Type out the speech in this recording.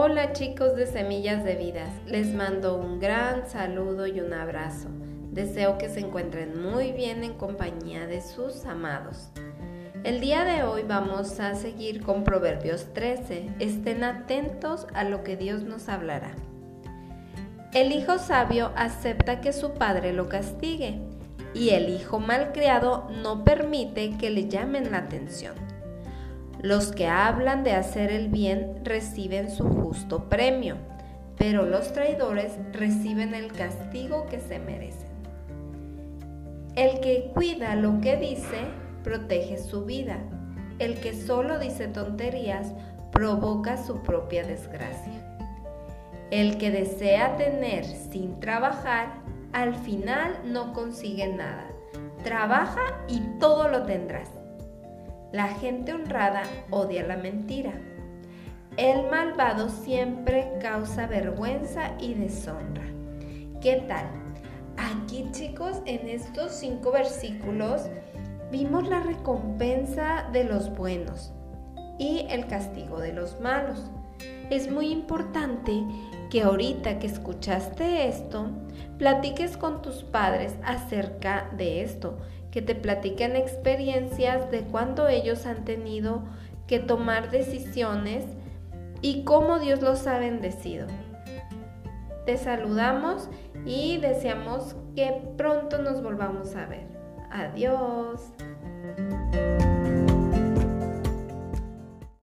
Hola chicos de Semillas de Vidas, les mando un gran saludo y un abrazo. Deseo que se encuentren muy bien en compañía de sus amados. El día de hoy vamos a seguir con Proverbios 13. Estén atentos a lo que Dios nos hablará. El hijo sabio acepta que su padre lo castigue y el hijo malcriado no permite que le llamen la atención. Los que hablan de hacer el bien reciben su justo premio, pero los traidores reciben el castigo que se merecen. El que cuida lo que dice, protege su vida. El que solo dice tonterías, provoca su propia desgracia. El que desea tener sin trabajar, al final no consigue nada. Trabaja y todo lo tendrás. La gente honrada odia la mentira. El malvado siempre causa vergüenza y deshonra. ¿Qué tal? Aquí chicos, en estos cinco versículos vimos la recompensa de los buenos y el castigo de los malos. Es muy importante que ahorita que escuchaste esto, platiques con tus padres acerca de esto que te platiquen experiencias de cuando ellos han tenido que tomar decisiones y cómo Dios los ha bendecido. Te saludamos y deseamos que pronto nos volvamos a ver. Adiós.